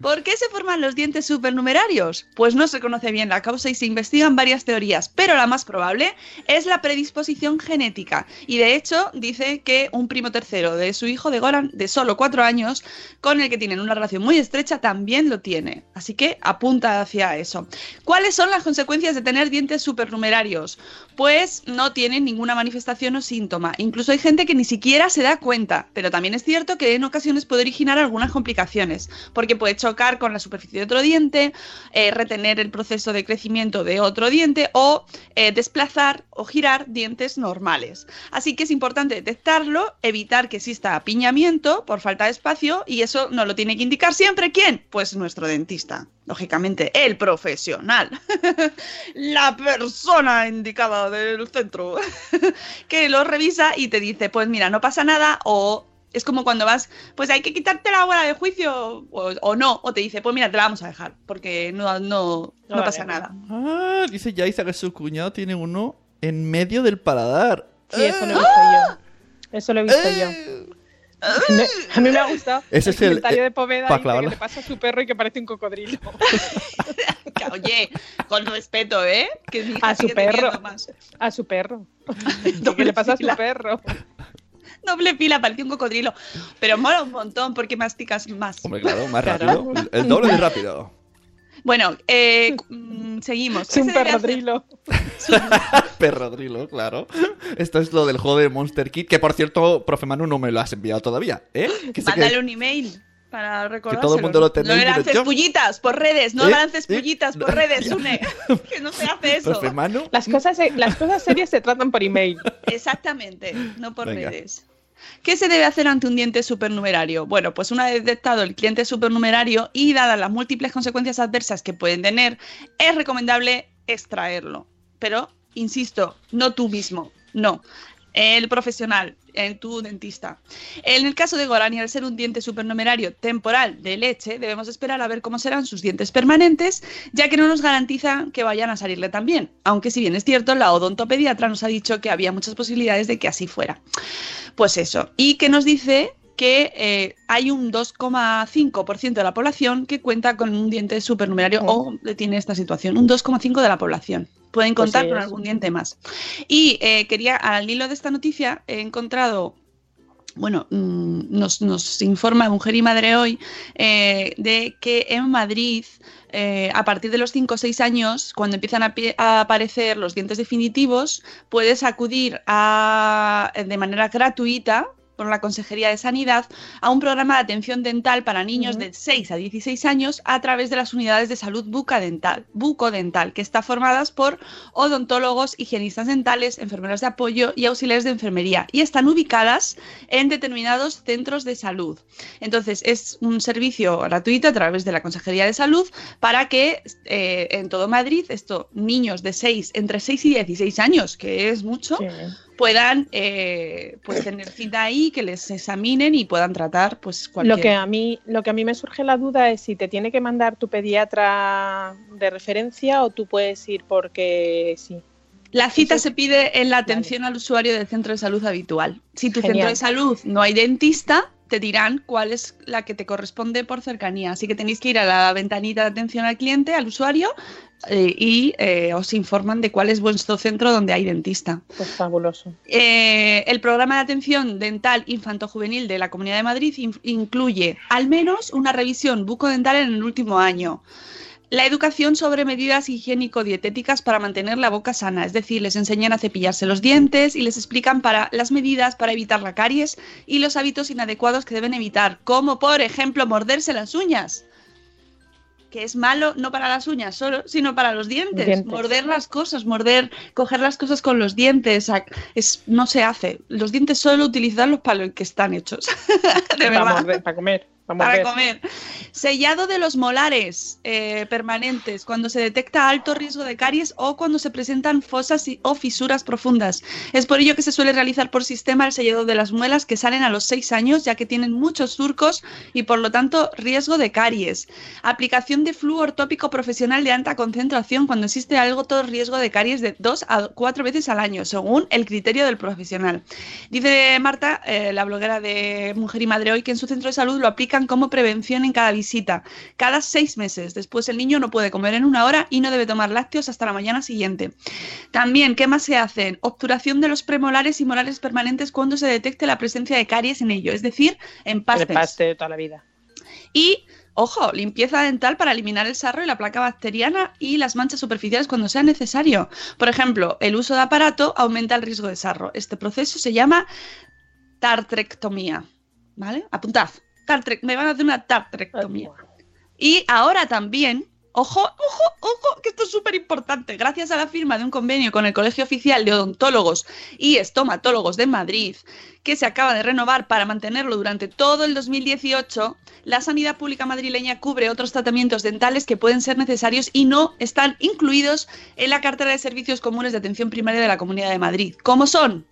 ¿Por qué se forman los dientes supernumerarios? Pues no se conoce bien la causa y se investigan varias teorías, pero la más probable es la predisposición genética. Y de hecho dice que un primo tercero de su hijo de Goran, de solo cuatro años, con el que tienen una relación muy estrecha, también lo tiene. Así que apunta hacia eso. ¿Cuáles son las consecuencias de tener dientes supernumerarios? Pues no tienen ninguna manifestación o síntoma. Incluso hay gente que ni siquiera se da cuenta, pero también es cierto que en ocasiones puede originar algunas complicaciones, porque puede chocar con la superficie de otro diente, eh, retener el proceso de crecimiento de otro diente o eh, desplazar o girar dientes normales. Así que es importante detectarlo, evitar que exista apiñamiento por falta de espacio y eso nos lo tiene que indicar siempre quién, pues nuestro dentista. Lógicamente, el profesional, [LAUGHS] la persona indicada del centro, [LAUGHS] que lo revisa y te dice, pues mira, no pasa nada o es como cuando vas, pues hay que quitarte la bola de juicio o, o no, o te dice, pues mira, te la vamos a dejar, porque no, no, no pasa nada. Ah, dice Yaisa que su cuñado tiene uno en medio del paladar. Sí, eso lo he visto yo. Eso lo he visto yo. Me- a mí me ha gustado Ese es el- comentario eh, de Poveda dice que le pasa a su perro y que parece un cocodrilo. [LAUGHS] Oye, con respeto, ¿eh? Que A su perro. teniendo más. A su perro. [LAUGHS] ¿Qué le pasa a su perro? [LAUGHS] Doble fila, parecía un cocodrilo. Pero mola un montón porque masticas más. Hombre, claro, más Claro. rápido. El doble de rápido. Bueno, eh, mm, seguimos. Es ¿Qué un perrodrilo. [LAUGHS] Perrodrilo, claro. Esto es lo del juego de Monster Kid, que por cierto, profe Manu, no me lo has enviado todavía, ¿eh? Que que- Mándale un email para recordárselo. todo el mundo lo tenéis, No lances yo- pullitas por redes, no ¿Eh? lances ¿Eh? pullitas por redes, Une. [LAUGHS] que no se hace eso. Profe Manu. Las cosas, las cosas serias se tratan por email. Exactamente, no por Venga. redes. ¿Qué se debe hacer ante un diente supernumerario? Bueno, pues una vez detectado el cliente supernumerario y dadas las múltiples consecuencias adversas que pueden tener, es recomendable extraerlo. Pero, insisto, no tú mismo, no. El profesional, tu dentista. En el caso de Gorani, al ser un diente supernumerario temporal de leche, debemos esperar a ver cómo serán sus dientes permanentes, ya que no nos garantiza que vayan a salirle tan bien. Aunque si bien es cierto, la odontopediatra nos ha dicho que había muchas posibilidades de que así fuera. Pues eso. Y que nos dice que eh, hay un 2,5% de la población que cuenta con un diente supernumerario o tiene esta situación. Un 2,5% de la población. Pueden Pues contar sí, con algún diente más. Y eh, quería, al hilo de esta noticia, he encontrado bueno, mm, nos, nos informa Mujer y Madre hoy eh, de que en Madrid, eh, a partir de los 5 o 6 años, cuando empiezan a, a aparecer los dientes definitivos, puedes acudir a, de manera gratuita por la Consejería de Sanidad a un programa de atención dental para niños de 6 a 16 años a través de las unidades de salud bucodental, bucodental que está formadas por odontólogos, higienistas dentales, enfermeras de apoyo y auxiliares de enfermería y están ubicadas en determinados centros de salud. Entonces es un servicio gratuito a través de la Consejería de Salud para que eh, en todo Madrid estos niños de 6, entre 6 y 16 años, que es mucho, puedan eh, pues tener cita ahí, que les examinen y puedan tratar pues cualquier... Lo que a mí, lo que a mí me surge la duda es si te tiene que mandar tu pediatra de referencia o tú puedes ir porque sí. La cita se pide en la atención al usuario del centro de salud habitual. Si tu Genial. centro de salud no hay dentista, te dirán cuál es la que te corresponde por cercanía. Así que tenéis que ir a la ventanita de atención al cliente, al usuario, eh, y eh, os informan de cuál es vuestro centro donde hay dentista. Pues fabuloso. Eh, el programa de atención dental infanto-juvenil de la Comunidad de Madrid in- incluye al menos una revisión bucodental en el último año. La educación sobre medidas higiénico-dietéticas para mantener la boca sana, es decir, les enseñan a cepillarse los dientes y les explican para las medidas para evitar la caries y los hábitos inadecuados que deben evitar, como por ejemplo morderse las uñas que es malo no para las uñas solo, sino para los dientes. Dientes. Morder las cosas, morder, coger las cosas con los dientes, es, no se hace. Los dientes solo utilizarlos para lo que están hechos. [LAUGHS] de Para, verdad. morder, para comer. Para, comer. Sellado de los molares eh, permanentes cuando se detecta alto riesgo de caries o cuando se presentan fosas y- o fisuras profundas. Es por ello que se suele realizar por sistema el sellado de las muelas que salen a los 6 años ya que tienen muchos surcos y por lo tanto riesgo de caries. Aplicación de flúor tópico profesional de alta concentración cuando existe algo todo riesgo de caries de dos a cuatro veces al año, según el criterio del profesional. Dice Marta, eh, la bloguera de Mujer y Madre Hoy, que en su centro de salud lo como prevención en cada visita, cada seis meses. Después el niño no puede comer en una hora y no debe tomar lácteos hasta la mañana siguiente. También, ¿qué más se hacen? Obturación de los premolares y molares permanentes cuando se detecte la presencia de caries en ello, es decir, en pastes. paste de toda la vida. Y, ojo, limpieza dental para eliminar el sarro y la placa bacteriana y las manchas superficiales cuando sea necesario. Por ejemplo, el uso de aparato aumenta el riesgo de sarro. Este proceso se llama tartrectomía. ¿Vale? Apuntad. Tartre- me van a hacer una tartrectomía. Y ahora también, ojo, ojo, ojo, que esto es súper importante. Gracias a la firma de un convenio con el Colegio Oficial de Odontólogos y Estomatólogos de Madrid, que se acaba de renovar para mantenerlo durante todo el 2018, la sanidad pública madrileña cubre otros tratamientos dentales que pueden ser necesarios y no están incluidos en la cartera de servicios comunes de atención primaria de la Comunidad de Madrid. ¿Cómo son?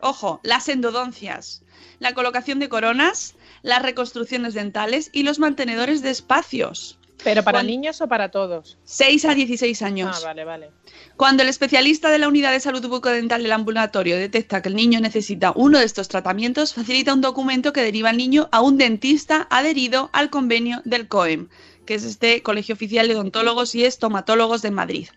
Ojo, las endodoncias, la colocación de coronas, las reconstrucciones dentales y los mantenedores de espacios. ¿Pero para niños o para todos? 6 a 16 años. Ah, vale, vale. Cuando el especialista de la unidad de salud bucodental del ambulatorio detecta que el niño necesita uno de estos tratamientos, facilita un documento que deriva al niño a un dentista adherido al convenio del COEM, que es este Colegio Oficial de Odontólogos y Estomatólogos de Madrid.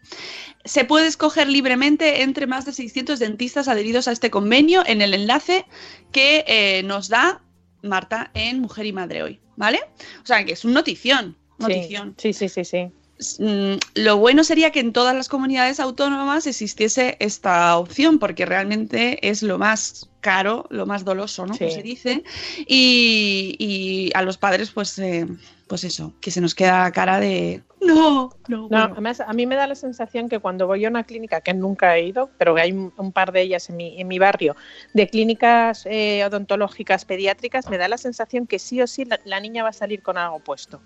Se puede escoger libremente entre más de 600 dentistas adheridos a este convenio en el enlace que eh, nos da Marta en Mujer y Madre hoy, ¿vale? O sea, que es un notición. Notición. Sí, sí, sí, sí. Mm, Lo bueno sería que en todas las comunidades autónomas existiese esta opción, porque realmente es lo más caro, lo más doloso, ¿no? Sí. Como se dice. Y, y a los padres, pues, eh, pues eso, que se nos queda cara de no, no, No, bueno". además a mí me da la sensación que cuando voy a una clínica, que nunca he ido, pero que hay un, un par de ellas en mi, en mi barrio, de clínicas eh, odontológicas pediátricas, me da la sensación que sí o sí la, la niña va a salir con algo puesto.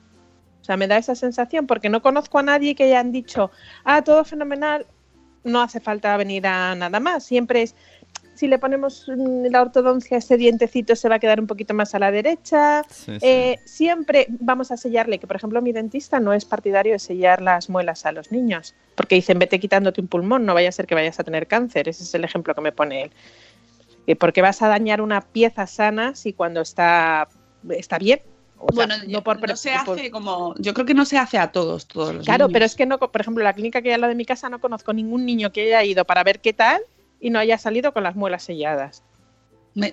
O sea, me da esa sensación porque no conozco a nadie que hayan dicho, ah, todo fenomenal, no hace falta venir a nada más. Siempre es, si le ponemos mm, la ortodoncia, este dientecito se va a quedar un poquito más a la derecha. Sí, sí. Eh, siempre vamos a sellarle, que por ejemplo mi dentista no es partidario de sellar las muelas a los niños, porque dicen, vete quitándote un pulmón, no vaya a ser que vayas a tener cáncer. Ese es el ejemplo que me pone él. Eh, porque vas a dañar una pieza sana si cuando está, está bien. O sea, Bueno, no por, no se por- hace como. Yo creo que no se hace a todos, todos los Claro, niños. pero es que no, por ejemplo, la clínica que hay al lado de mi casa no conozco ningún niño que haya ido para ver qué tal y no haya salido con las muelas selladas.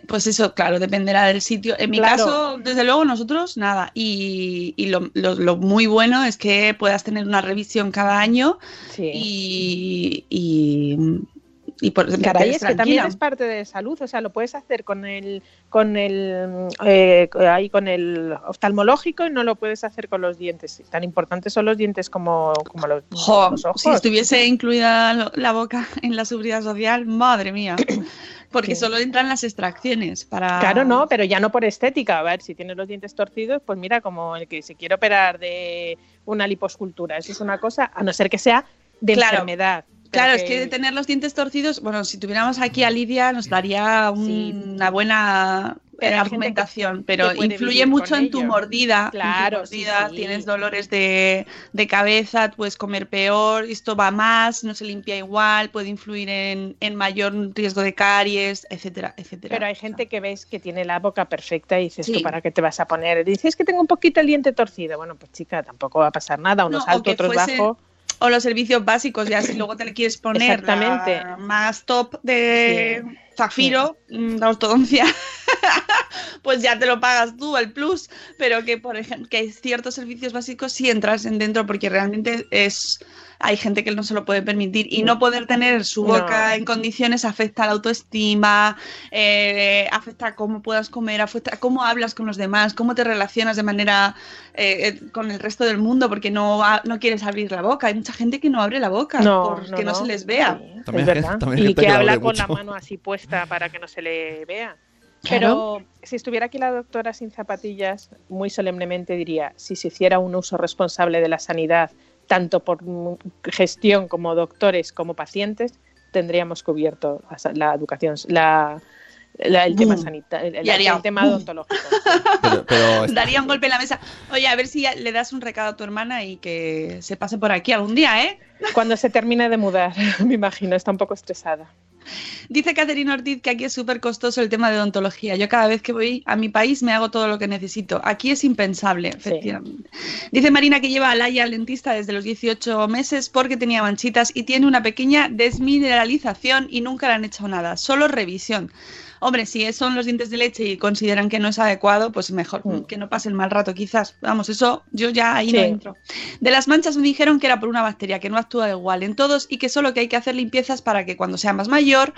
Pues eso, claro, dependerá del sitio. En mi Claro. caso, desde luego, nosotros nada. Y, y lo, lo- lo muy bueno es que puedas tener una revisión cada año Sí. y, y, y por Caray, es que también es parte de salud, o sea, lo puedes hacer con el con el eh, ahí con el oftalmológico y no lo puedes hacer con los dientes. Tan importantes son los dientes como, como los, Jo, los ojos. si estuviese incluida la boca en la seguridad social, madre mía. [COUGHS] Porque Sí. solo entran las extracciones para. Claro, no, pero ya no por estética. A ver, si tienes los dientes torcidos, pues mira, como el que se quiere operar de una liposcultura. Eso es una cosa, a no ser que sea de Claro. enfermedad. Claro, Pero es que de tener los dientes torcidos, bueno, si tuviéramos aquí a Lidia nos daría un- Sí. una buena Pero argumentación, que- pero que influye mucho en tu ello. mordida. tu Claro, sí, mordida, sí. tienes dolores de, de cabeza, puedes comer peor, esto va más, no se limpia igual, puede influir en, en mayor riesgo de caries, etcétera, etcétera. Pero hay gente que ves que tiene la boca perfecta y dices, Sí. ¿tú para qué te vas a poner? Dices que tengo un poquito el diente torcido. Bueno, pues chica, tampoco va a pasar nada. Unos No, o alto, que otros fuese- bajo. O los servicios básicos, ya si luego te le quieres poner Exactamente. la más top de Zafiro, mm, la ortodoncia, [LAUGHS] pues ya te lo pagas tú, el plus, pero que por ejemplo, que hay ciertos servicios básicos sí entras en dentro porque realmente es hay gente que no se lo puede permitir y no poder tener su No. boca en condiciones afecta a la autoestima, eh, afecta a cómo puedas comer, afecta a cómo hablas con los demás, cómo te relacionas de manera eh, eh, con el resto del mundo porque no, no quieres abrir la boca. Hay mucha gente que no abre la boca No, porque no, no, se les vea. Sí, También es también y que que la habla con la mano así puesta para que no se le vea. Claro. Pero si estuviera aquí la doctora sin zapatillas, muy solemnemente diría, si se hiciera un uso responsable de la sanidad, tanto por mm, gestión como doctores como pacientes, tendríamos cubierto la, educación, la, La- el tema Boom. sanitario, el, Y haría el tema odontológico. Pero, pero [LAUGHS] Daría un golpe en la mesa. Oye, a ver si le das un recado a tu hermana y que se pase por aquí algún día, ¿eh? Cuando se termine de mudar, [LAUGHS] me imagino, está un poco estresada. Dice Catherine Ortiz que aquí es súper costoso el tema de odontología. Yo cada vez que voy a mi país me hago todo lo que necesito. Aquí es impensable, efectivamente. Dice Marina que lleva a Laia al dentista desde los 18 meses porque tenía manchitas y tiene una pequeña desmineralización y nunca le han hecho nada, solo revisión. Hombre, si son los dientes de leche y consideran que no es adecuado, pues mejor que no pase el mal rato, quizás. Vamos, eso yo ya ahí no entro. De las manchas me dijeron que era por una bacteria que no actúa igual en todos y que solo que hay que hacer limpiezas para que cuando sea más mayor,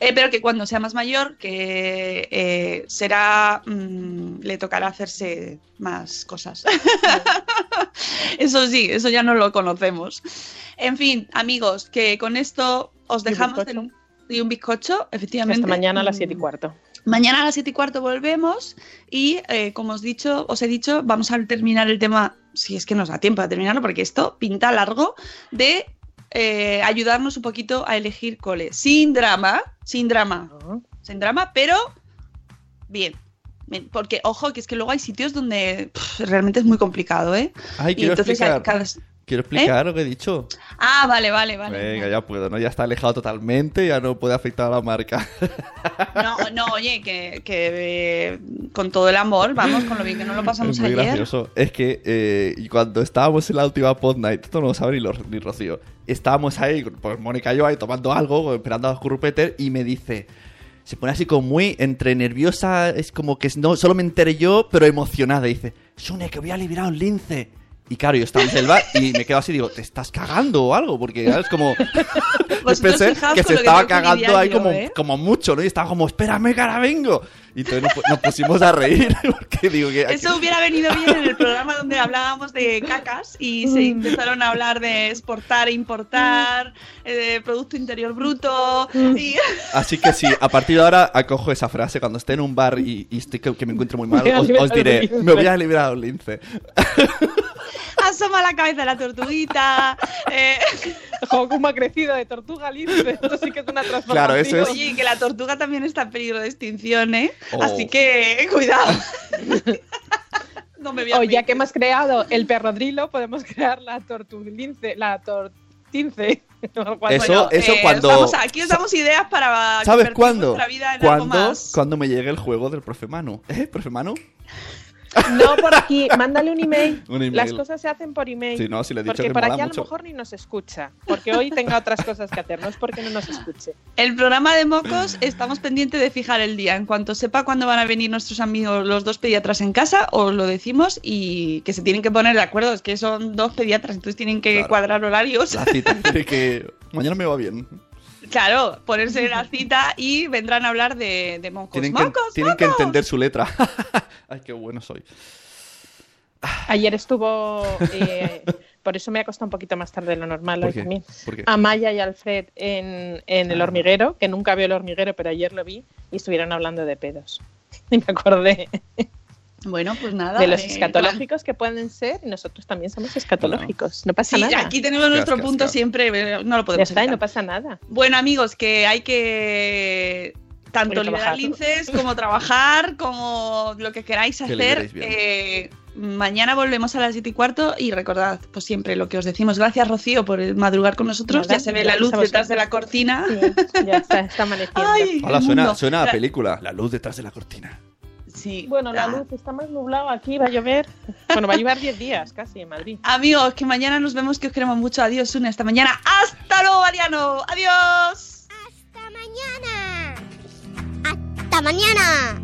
eh, pero que cuando sea más mayor, que eh, será, mm, le tocará hacerse más cosas. [LAUGHS] eso sí, eso ya no lo conocemos. En fin, amigos, que con esto os dejamos del- y un bizcocho, efectivamente. Hasta mañana a las Mm, 7 y cuarto. Mañana a las 7 y cuarto volvemos y, eh, como os, dicho, os he dicho, vamos a terminar el tema, si es que nos da tiempo de terminarlo, porque esto pinta largo, de eh, ayudarnos un poquito a elegir cole. Sin drama, sin drama, sin drama, pero bien. Porque, ojo, que es que luego hay sitios donde pff, realmente es muy complicado, ¿eh? Ay, Y entonces hay explicar. cada- Quiero explicar lo que he dicho. Ah, vale, vale, vale. Venga, ya puedo, ¿no? Ya está alejado totalmente, ya no puede afectar a la marca. [LAUGHS] No, no, oye, que, que, eh, con todo el amor, vamos, con lo bien que nos lo pasamos es muy ayer. gracioso. Es que eh, cuando estábamos en la última pod night, esto no lo sabe ni, lo- ni Rocío. Estábamos ahí, pues Mónica y yo ahí tomando algo, esperando a Currupeter, y me dice. Se pone así como muy entre nerviosa, es como que no, solo me enteré yo, pero emocionada. Y dice, Sune, que voy a liberar un lince. Y claro, yo estaba en el bar y me quedo así, digo, ¿te estás cagando o algo? Porque ¿sabes? es como. [LAUGHS] Pensé que se estaba que cagando ahí yo, como, ¿eh? como mucho, ¿no? Y estaba como, espérame, que ahora vengo. Y entonces nos, nos pusimos a reír, [LAUGHS] porque digo que. Eso hubiera venido bien en el programa donde hablábamos de cacas y se empezaron a hablar de exportar e importar, eh, de Producto Interior Bruto. Y... [LAUGHS] Así que sí, a partir de ahora acojo esa frase. Cuando esté en un bar y, y estoy que, que me encuentre muy mal, os, os diré, me voy a liberar un lince. Asoma la cabeza de la tortuguita. eh, [LAUGHS] ha crecido de tortuga lince. Esto sí que es una transformación. Claro, eso es- Oye, que la tortuga también está en peligro de extinción, ¿eh? Oh. Así que, cuidado. [LAUGHS] no me voy a O ya que hemos creado el perrodrilo, podemos crear la tortulince, la tortince. o algo así. Eso- eso eh, cuando- os damos- aquí os damos ideas para ¿Sabes cuándo? vida en algo Cuando, más. cuando me llegue el juego del profe Manu. ¿Eh, profe Manu? No por aquí, mándale un email. [LAUGHS] Un email. Las cosas se hacen por email. Sí, no, sí le he dicho porque que por aquí a lo mejor ni nos escucha. Porque hoy tenga otras cosas que hacer, no es porque no nos escuche. El programa de Mocos estamos pendientes de fijar el día. En cuanto sepa cuándo van a venir nuestros amigos, los dos pediatras en casa, os lo decimos y que se tienen que poner de acuerdo. Es que son dos pediatras, entonces tienen que Claro. cuadrar horarios. La cita. [LAUGHS] de que mañana me va bien. Claro, ponerse la cita y vendrán a hablar de, de Mocos. Tienen, que, ¡Mocos, tienen que entender su letra. [LAUGHS] Ay, qué bueno soy. Ayer estuvo. eh, por eso me ha costado un poquito más tarde de lo normal ¿Por hoy qué? también. ¿Por qué? Amaya y Alfred en, en el Ah. hormiguero, que nunca veo el hormiguero, pero ayer lo vi y estuvieron hablando de pedos. [LAUGHS] Y me acordé Bueno, pues nada. de los eh, escatológicos que pueden ser y nosotros también somos escatológicos. No pasa Sí, nada. aquí tenemos nuestro punto siempre, eh, no lo ya podemos está, y no pasa nada. Bueno, amigos, que hay que tanto liberar trabajar. linces como trabajar, como lo que queráis Que hacer. Eh, mañana volvemos a las 7 y cuarto y recordad, pues siempre lo que os decimos. Gracias, Rocío, por madrugar con nosotros. Nada, ya se ve la luz detrás de la cortina. Sí, ya está, está amaneciendo. Ay, Hola, suena, suena a La- película. La luz detrás de la cortina. Sí. Bueno, la Ah. luz está más nublado aquí, va a llover. Bueno, va a llover 10 días casi en Madrid. Amigos, que mañana nos vemos, que os queremos mucho. Adiós, Une, hasta mañana. ¡Hasta luego, Mariano! ¡Adiós! Hasta mañana. Hasta mañana.